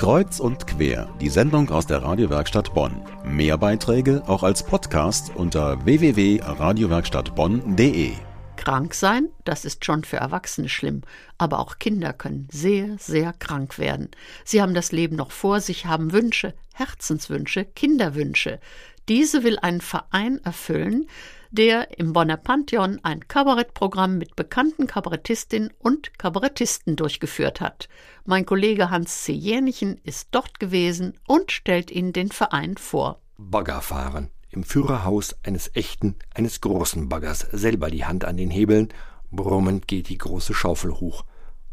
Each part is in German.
Kreuz und quer, die Sendung aus der Radiowerkstatt Bonn. Mehr Beiträge auch als Podcast unter www.radiowerkstattbonn.de. Krank sein, das ist schon für Erwachsene schlimm, aber auch Kinder können sehr, sehr krank werden. Sie haben das Leben noch vor sich, haben Wünsche, Herzenswünsche, Kinderwünsche. Diese will ein Verein erfüllen, der im Bonner Pantheon ein Kabarettprogramm mit bekannten Kabarettistinnen und Kabarettisten durchgeführt hat. Mein Kollege Hans C. Jänichen ist dort gewesen und stellt Ihnen den Verein vor. Bagger fahren. Im Führerhaus eines echten, eines großen Baggers, selber die Hand an den Hebeln, brummend geht die große Schaufel hoch.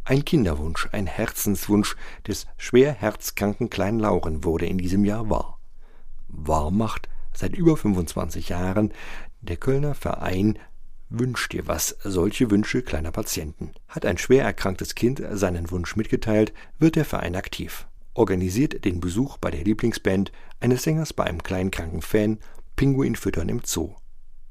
Ein Kinderwunsch, ein Herzenswunsch des schwer herzkranken kleinen Lauren wurde in diesem Jahr wahr. Wahr macht seit über 25 Jahren der Kölner Verein Wünsch dir was, solche Wünsche kleiner Patienten. Hat ein schwer erkranktes Kind seinen Wunsch mitgeteilt, wird der Verein aktiv. Organisiert den Besuch bei der Lieblingsband eines Sängers bei einem kleinen kranken Fan, Pinguin füttern im Zoo.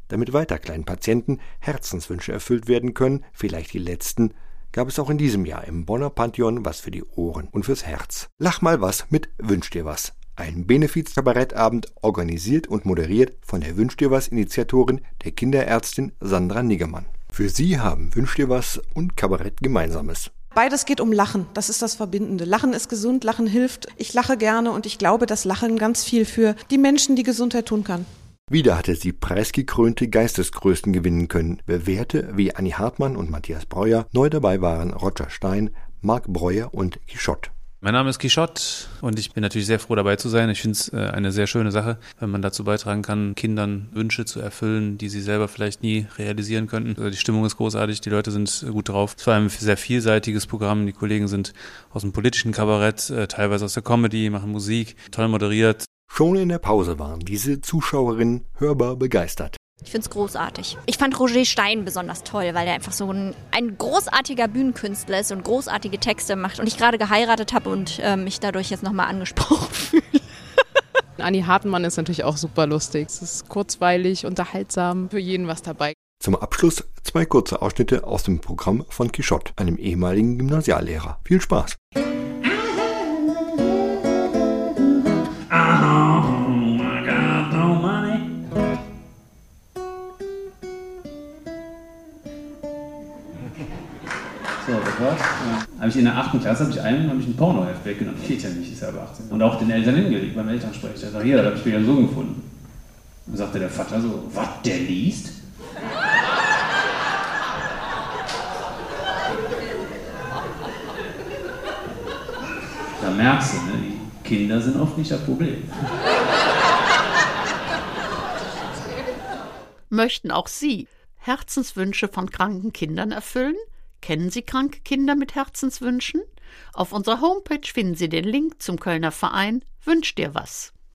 Damit weiter kleinen Patienten Herzenswünsche erfüllt werden können, vielleicht die letzten, gab es auch in diesem Jahr im Bonner Pantheon was für die Ohren und fürs Herz. Lach mal was mit Wünsch dir was. Ein Benefiz-Kabarettabend organisiert und moderiert von der Wünsch dir was Initiatorin der Kinderärztin Sandra Niggemann. Für sie haben Wünsch dir was und Kabarett Gemeinsames. Beides geht um Lachen. Das ist das Verbindende. Lachen ist gesund, Lachen hilft. Ich lache gerne und ich glaube, dass Lachen ganz viel für die Menschen die Gesundheit tun kann. Wieder hatte sie preisgekrönte Geistesgrößen gewinnen können. Bewährte wie Annie Hartmann und Matthias Breuer. Neu dabei waren Roger Stein, Marc Breuer und Quichotte. Mein Name ist Quichotte und ich bin natürlich sehr froh dabei zu sein. Ich finde es äh, eine sehr schöne Sache, wenn man dazu beitragen kann, Kindern Wünsche zu erfüllen, die sie selber vielleicht nie realisieren könnten. Also die Stimmung ist großartig, die Leute sind gut drauf. Es war ein sehr vielseitiges Programm. Die Kollegen sind aus dem politischen Kabarett, äh, teilweise aus der Comedy, machen Musik, toll moderiert. Schon in der Pause waren diese Zuschauerinnen hörbar begeistert. Ich finde es großartig. Ich fand Roger Stein besonders toll, weil er einfach so ein, ein großartiger Bühnenkünstler ist und großartige Texte macht. Und ich gerade geheiratet habe und äh, mich dadurch jetzt nochmal angesprochen fühle. Anni Hartmann ist natürlich auch super lustig. Es ist kurzweilig, unterhaltsam, für jeden was dabei. Zum Abschluss zwei kurze Ausschnitte aus dem Programm von Quichotte, einem ehemaligen Gymnasiallehrer. Viel Spaß! So, das war's. Ja. Habe ich in der 8. Klasse habe ich einem habe ich ein Pornoheft weggenommen. Geht ja nicht, ist ja aber 18. Und auch den Eltern hingelegt beim Elternsprecher. sag, hier, da habe ich wieder so gefunden. Dann sagte der Vater so, was, der liest? Da merkst du, ne, die Kinder sind oft nicht das Problem. Möchten auch Sie Herzenswünsche von kranken Kindern erfüllen? Kennen Sie kranke Kinder mit Herzenswünschen? Auf unserer Homepage finden Sie den Link zum Kölner Verein Wünsch dir was.